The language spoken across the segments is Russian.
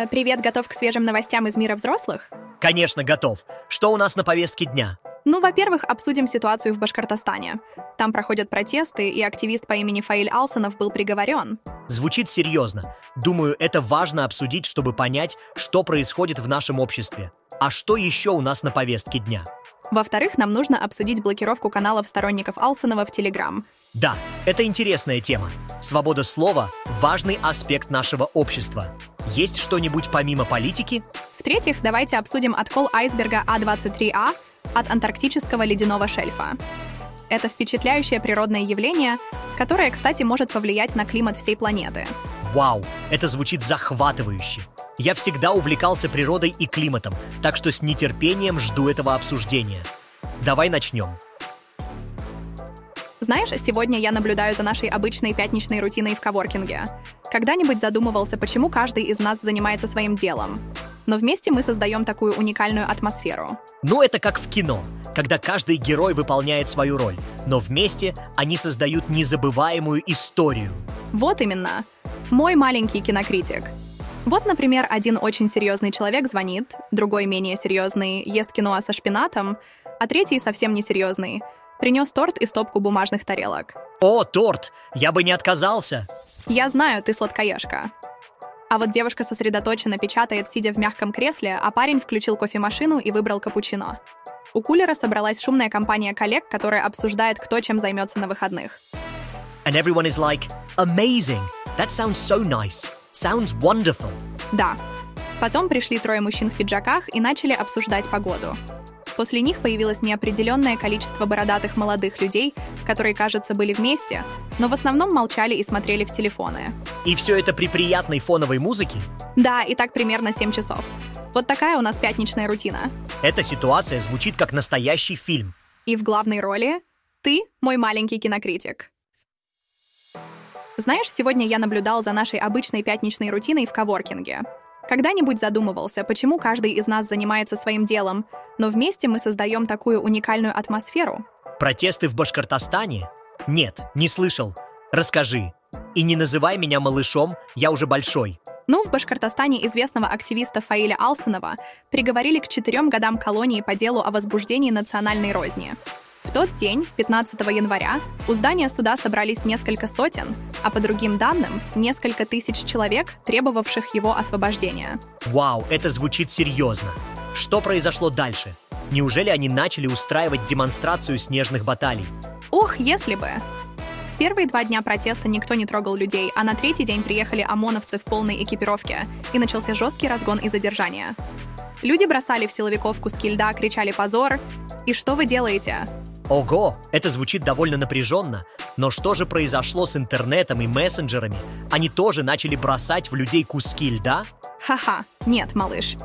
Э, привет, готов к свежим новостям из мира взрослых? Конечно, готов. Что у нас на повестке дня? Ну, во-первых, обсудим ситуацию в Башкортостане. Там проходят протесты, и активист по имени Фаиль Алсанов был приговорен. Звучит серьезно. Думаю, это важно обсудить, чтобы понять, что происходит в нашем обществе. А что еще у нас на повестке дня? Во-вторых, нам нужно обсудить блокировку каналов сторонников Алсанова в Телеграм. Да, это интересная тема. Свобода слова – важный аспект нашего общества. Есть что-нибудь помимо политики? В-третьих, давайте обсудим откол айсберга А-23А от антарктического ледяного шельфа. Это впечатляющее природное явление, которое, кстати, может повлиять на климат всей планеты. Вау, это звучит захватывающе. Я всегда увлекался природой и климатом, так что с нетерпением жду этого обсуждения. Давай начнем. Знаешь, сегодня я наблюдаю за нашей обычной пятничной рутиной в коворкинге. Когда-нибудь задумывался, почему каждый из нас занимается своим делом. Но вместе мы создаем такую уникальную атмосферу. Ну, это как в кино, когда каждый герой выполняет свою роль, но вместе они создают незабываемую историю. Вот именно. Мой маленький кинокритик. Вот, например, один очень серьезный человек звонит, другой менее серьезный ест киноа со шпинатом, а третий совсем несерьезный — Принес торт и стопку бумажных тарелок. О, торт! Я бы не отказался! Я знаю, ты сладкоежка. А вот девушка сосредоточенно печатает, сидя в мягком кресле, а парень включил кофемашину и выбрал капучино. У кулера собралась шумная компания коллег, которая обсуждает, кто чем займется на выходных. And everyone is like, amazing! That sounds so nice! Sounds wonderful! Да. Потом пришли трое мужчин в пиджаках и начали обсуждать погоду. После них появилось неопределенное количество бородатых молодых людей, которые, кажется, были вместе, но в основном молчали и смотрели в телефоны. И все это при приятной фоновой музыке? Да, и так примерно 7 часов. Вот такая у нас пятничная рутина. Эта ситуация звучит как настоящий фильм. И в главной роли ты мой маленький кинокритик. Знаешь, сегодня я наблюдал за нашей обычной пятничной рутиной в коворкинге. Когда-нибудь задумывался, почему каждый из нас занимается своим делом, но вместе мы создаем такую уникальную атмосферу. Протесты в Башкортостане? Нет, не слышал. Расскажи. И не называй меня малышом, я уже большой. Ну, в Башкортостане известного активиста Фаиля Алсанова приговорили к четырем годам колонии по делу о возбуждении национальной розни. В тот день, 15 января, у здания суда собрались несколько сотен, а по другим данным, несколько тысяч человек, требовавших его освобождения. Вау, это звучит серьезно. Что произошло дальше? Неужели они начали устраивать демонстрацию снежных баталий? Ох, если бы! В первые два дня протеста никто не трогал людей, а на третий день приехали ОМОНовцы в полной экипировке, и начался жесткий разгон и задержание. Люди бросали в силовиков куски льда, кричали «позор!» «И что вы делаете?» Ого, это звучит довольно напряженно. Но что же произошло с интернетом и мессенджерами? Они тоже начали бросать в людей куски льда? Ха-ха, нет, малыш.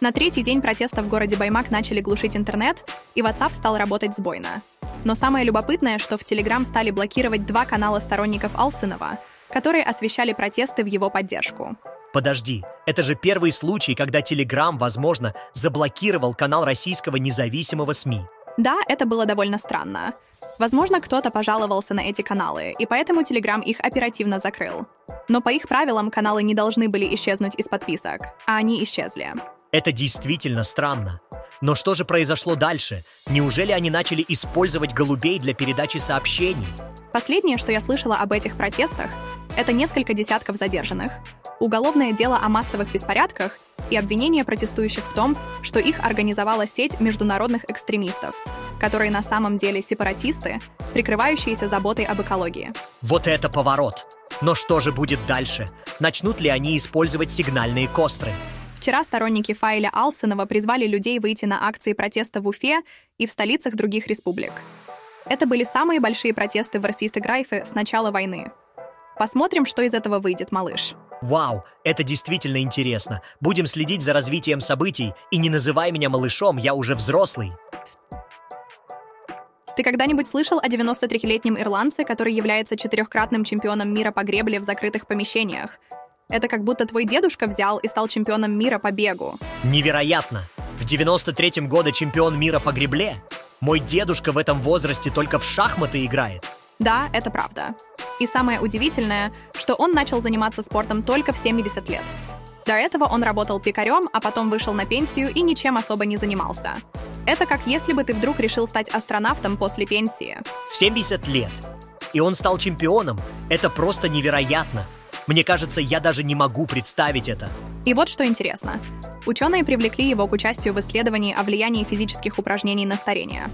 На третий день протеста в городе Баймак начали глушить интернет, и WhatsApp стал работать сбойно. Но самое любопытное, что в Telegram стали блокировать два канала сторонников Алсынова, которые освещали протесты в его поддержку. Подожди, это же первый случай, когда Telegram, возможно, заблокировал канал российского независимого СМИ. Да, это было довольно странно. Возможно, кто-то пожаловался на эти каналы, и поэтому Telegram их оперативно закрыл. Но по их правилам каналы не должны были исчезнуть из подписок, а они исчезли. Это действительно странно. Но что же произошло дальше? Неужели они начали использовать голубей для передачи сообщений? Последнее, что я слышала об этих протестах, это несколько десятков задержанных, уголовное дело о массовых беспорядках и обвинения протестующих в том, что их организовала сеть международных экстремистов, которые на самом деле сепаратисты, прикрывающиеся заботой об экологии. Вот это поворот! Но что же будет дальше? Начнут ли они использовать сигнальные костры? Вчера сторонники Файля Алсенова призвали людей выйти на акции протеста в Уфе и в столицах других республик. Это были самые большие протесты в Российской Грайфе с начала войны. Посмотрим, что из этого выйдет, малыш. Вау, это действительно интересно. Будем следить за развитием событий, и не называй меня малышом, я уже взрослый. Ты когда-нибудь слышал о 93-летнем ирландце, который является четырехкратным чемпионом мира по гребле в закрытых помещениях? Это как будто твой дедушка взял и стал чемпионом мира по бегу. Невероятно! В 93-м году чемпион мира по гребле? Мой дедушка в этом возрасте только в шахматы играет. Да, это правда. И самое удивительное, что он начал заниматься спортом только в 70 лет. До этого он работал пекарем, а потом вышел на пенсию и ничем особо не занимался. Это как если бы ты вдруг решил стать астронавтом после пенсии. В 70 лет. И он стал чемпионом. Это просто невероятно. Мне кажется, я даже не могу представить это. И вот что интересно. Ученые привлекли его к участию в исследовании о влиянии физических упражнений на старение.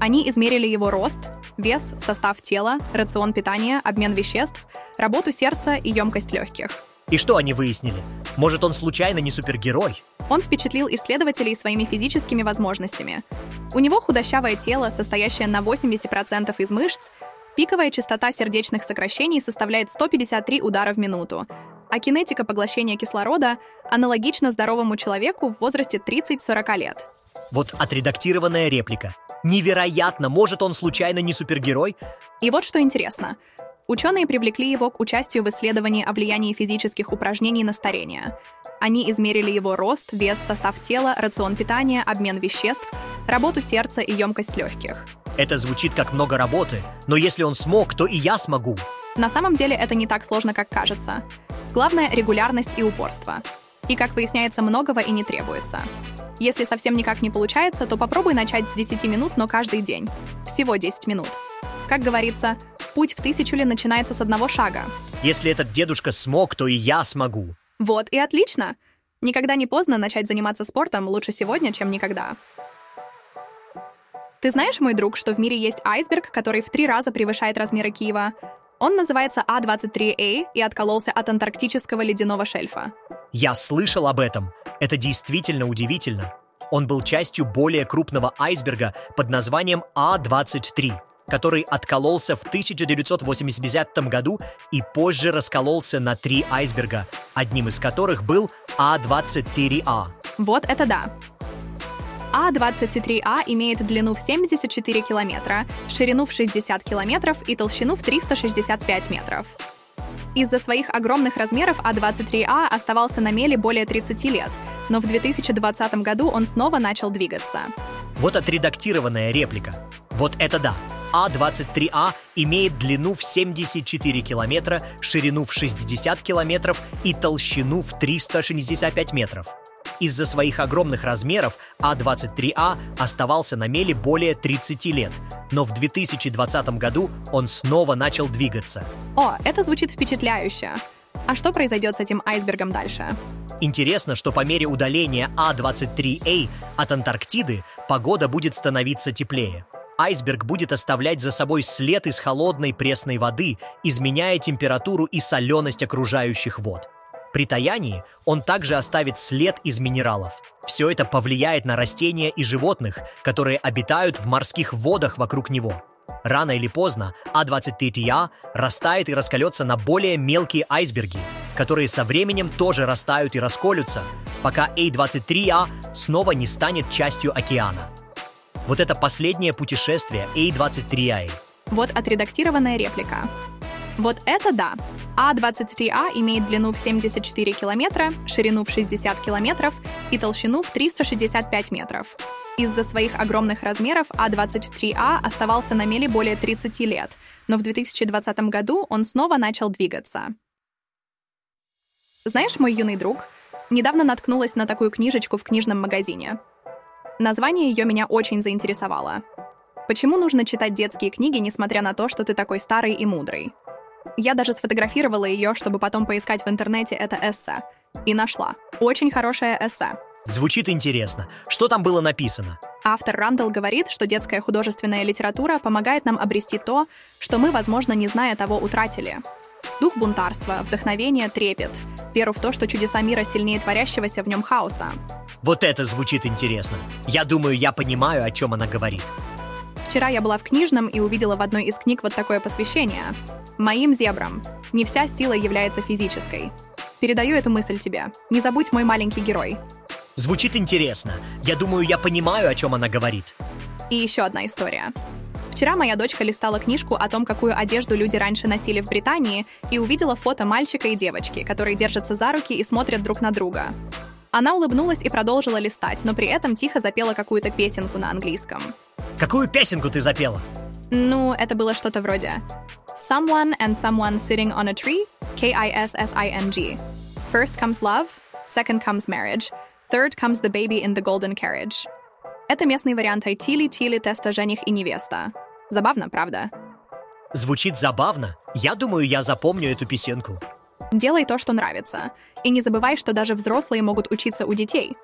Они измерили его рост, вес, состав тела, рацион питания, обмен веществ, работу сердца и емкость легких. И что они выяснили? Может, он случайно не супергерой? Он впечатлил исследователей своими физическими возможностями. У него худощавое тело, состоящее на 80% из мышц, пиковая частота сердечных сокращений составляет 153 удара в минуту, а кинетика поглощения кислорода аналогична здоровому человеку в возрасте 30-40 лет. Вот отредактированная реплика. Невероятно! Может, он случайно не супергерой? И вот что интересно. Ученые привлекли его к участию в исследовании о влиянии физических упражнений на старение. Они измерили его рост, вес, состав тела, рацион питания, обмен веществ, работу сердца и емкость легких. Это звучит как много работы, но если он смог, то и я смогу. На самом деле это не так сложно, как кажется. Главное — регулярность и упорство. И, как выясняется, многого и не требуется. Если совсем никак не получается, то попробуй начать с 10 минут, но каждый день. Всего 10 минут. Как говорится, путь в тысячу ли начинается с одного шага. Если этот дедушка смог, то и я смогу. Вот и отлично. Никогда не поздно начать заниматься спортом, лучше сегодня, чем никогда. Ты знаешь, мой друг, что в мире есть айсберг, который в три раза превышает размеры Киева? Он называется А-23А и откололся от антарктического ледяного шельфа. Я слышал об этом. Это действительно удивительно. Он был частью более крупного айсберга под названием А-23, который откололся в 1980 году и позже раскололся на три айсберга, одним из которых был А-24А. Вот это да. А-23А имеет длину в 74 километра, ширину в 60 километров и толщину в 365 метров. Из-за своих огромных размеров А-23А оставался на меле более 30 лет, но в 2020 году он снова начал двигаться. Вот отредактированная реплика. Вот это да. А-23А имеет длину в 74 километра, ширину в 60 километров и толщину в 365 метров. Из-за своих огромных размеров А-23А оставался на меле более 30 лет, но в 2020 году он снова начал двигаться. О, это звучит впечатляюще. А что произойдет с этим айсбергом дальше? Интересно, что по мере удаления А-23А от Антарктиды погода будет становиться теплее. Айсберг будет оставлять за собой след из холодной пресной воды, изменяя температуру и соленость окружающих вод. При таянии он также оставит след из минералов. Все это повлияет на растения и животных, которые обитают в морских водах вокруг него. Рано или поздно А23ТИА растает и раскалется на более мелкие айсберги, которые со временем тоже растают и расколются, пока A23А снова не станет частью океана. Вот это последнее путешествие A23А. Вот отредактированная реплика. Вот это да. А-23А имеет длину в 74 километра, ширину в 60 километров и толщину в 365 метров. Из-за своих огромных размеров А-23А оставался на меле более 30 лет, но в 2020 году он снова начал двигаться. Знаешь, мой юный друг, недавно наткнулась на такую книжечку в книжном магазине. Название ее меня очень заинтересовало. Почему нужно читать детские книги, несмотря на то, что ты такой старый и мудрый? Я даже сфотографировала ее, чтобы потом поискать в интернете это эссе. И нашла. Очень хорошее эссе. Звучит интересно. Что там было написано? Автор Рандall говорит, что детская художественная литература помогает нам обрести то, что мы, возможно, не зная того, утратили. Дух бунтарства, вдохновение, трепет, веру в то, что чудеса мира сильнее творящегося в нем хаоса. Вот это звучит интересно. Я думаю, я понимаю, о чем она говорит. Вчера я была в книжном и увидела в одной из книг вот такое посвящение. Моим зебрам. Не вся сила является физической. Передаю эту мысль тебе. Не забудь мой маленький герой. Звучит интересно. Я думаю, я понимаю, о чем она говорит. И еще одна история. Вчера моя дочка листала книжку о том, какую одежду люди раньше носили в Британии, и увидела фото мальчика и девочки, которые держатся за руки и смотрят друг на друга. Она улыбнулась и продолжила листать, но при этом тихо запела какую-то песенку на английском. Какую песенку ты запела? Ну, это было что-то вроде Someone and someone sitting on a tree, K-I-S-S-I-N-G. First comes love, Second comes marriage. Third comes the baby in the golden carriage. Это местный вариант айтили-тили теста «Жених и невеста». Забавно, правда? Звучит забавно. Я думаю, я запомню эту песенку. Делай то, что нравится. И не забывай, что даже взрослые могут учиться у детей.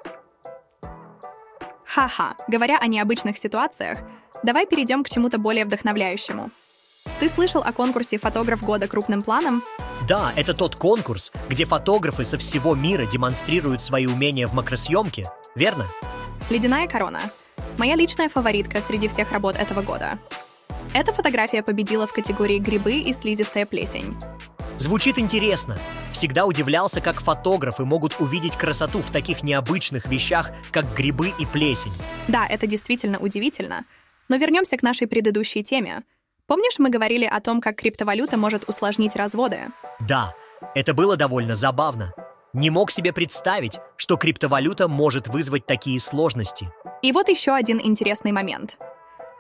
Ха-ха, говоря о необычных ситуациях, давай перейдем к чему-то более вдохновляющему. Ты слышал о конкурсе «Фотограф года крупным планом»? Да, это тот конкурс, где фотографы со всего мира демонстрируют свои умения в макросъемке, верно? «Ледяная корона» — моя личная фаворитка среди всех работ этого года. Эта фотография победила в категории «Грибы и слизистая плесень». Звучит интересно. Всегда удивлялся, как фотографы могут увидеть красоту в таких необычных вещах, как грибы и плесень. Да, это действительно удивительно. Но вернемся к нашей предыдущей теме. Помнишь, мы говорили о том, как криптовалюта может усложнить разводы? Да, это было довольно забавно. Не мог себе представить, что криптовалюта может вызвать такие сложности. И вот еще один интересный момент.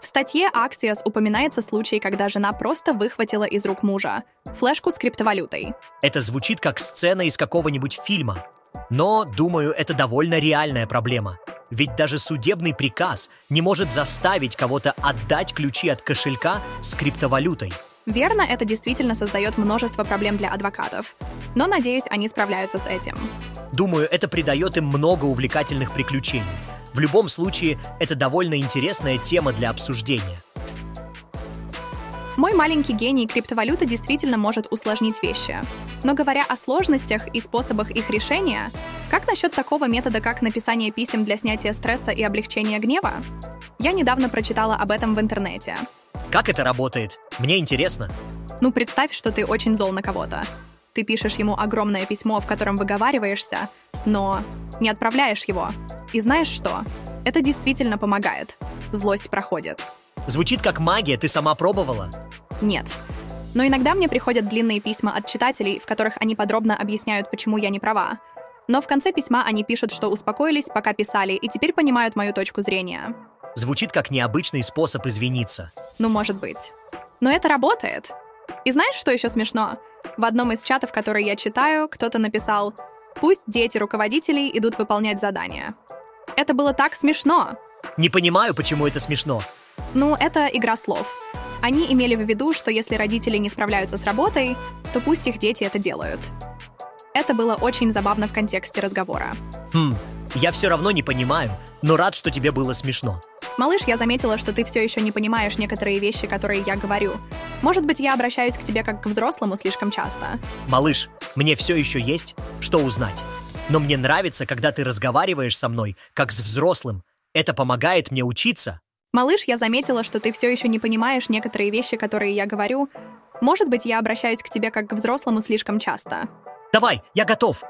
В статье Axios упоминается случай, когда жена просто выхватила из рук мужа флешку с криптовалютой. Это звучит как сцена из какого-нибудь фильма. Но, думаю, это довольно реальная проблема. Ведь даже судебный приказ не может заставить кого-то отдать ключи от кошелька с криптовалютой. Верно, это действительно создает множество проблем для адвокатов. Но, надеюсь, они справляются с этим. Думаю, это придает им много увлекательных приключений. В любом случае, это довольно интересная тема для обсуждения. Мой маленький гений криптовалюта действительно может усложнить вещи. Но говоря о сложностях и способах их решения, как насчет такого метода, как написание писем для снятия стресса и облегчения гнева? Я недавно прочитала об этом в интернете. Как это работает? Мне интересно. Ну, представь, что ты очень зол на кого-то. Ты пишешь ему огромное письмо, в котором выговариваешься, но не отправляешь его. И знаешь что? Это действительно помогает. Злость проходит. Звучит как магия, ты сама пробовала? Нет. Но иногда мне приходят длинные письма от читателей, в которых они подробно объясняют, почему я не права. Но в конце письма они пишут, что успокоились, пока писали, и теперь понимают мою точку зрения. Звучит как необычный способ извиниться. Ну, может быть. Но это работает. И знаешь, что еще смешно? В одном из чатов, которые я читаю, кто-то написал «Пусть дети руководителей идут выполнять задания». Это было так смешно. Не понимаю, почему это смешно. Ну, это игра слов. Они имели в виду, что если родители не справляются с работой, то пусть их дети это делают. Это было очень забавно в контексте разговора. Хм, я все равно не понимаю, но рад, что тебе было смешно. Малыш, я заметила, что ты все еще не понимаешь некоторые вещи, которые я говорю. Может быть, я обращаюсь к тебе как к взрослому слишком часто. Малыш, мне все еще есть, что узнать. Но мне нравится, когда ты разговариваешь со мной, как с взрослым. Это помогает мне учиться. Малыш, я заметила, что ты все еще не понимаешь некоторые вещи, которые я говорю. Может быть, я обращаюсь к тебе как к взрослому слишком часто. Давай, я готов.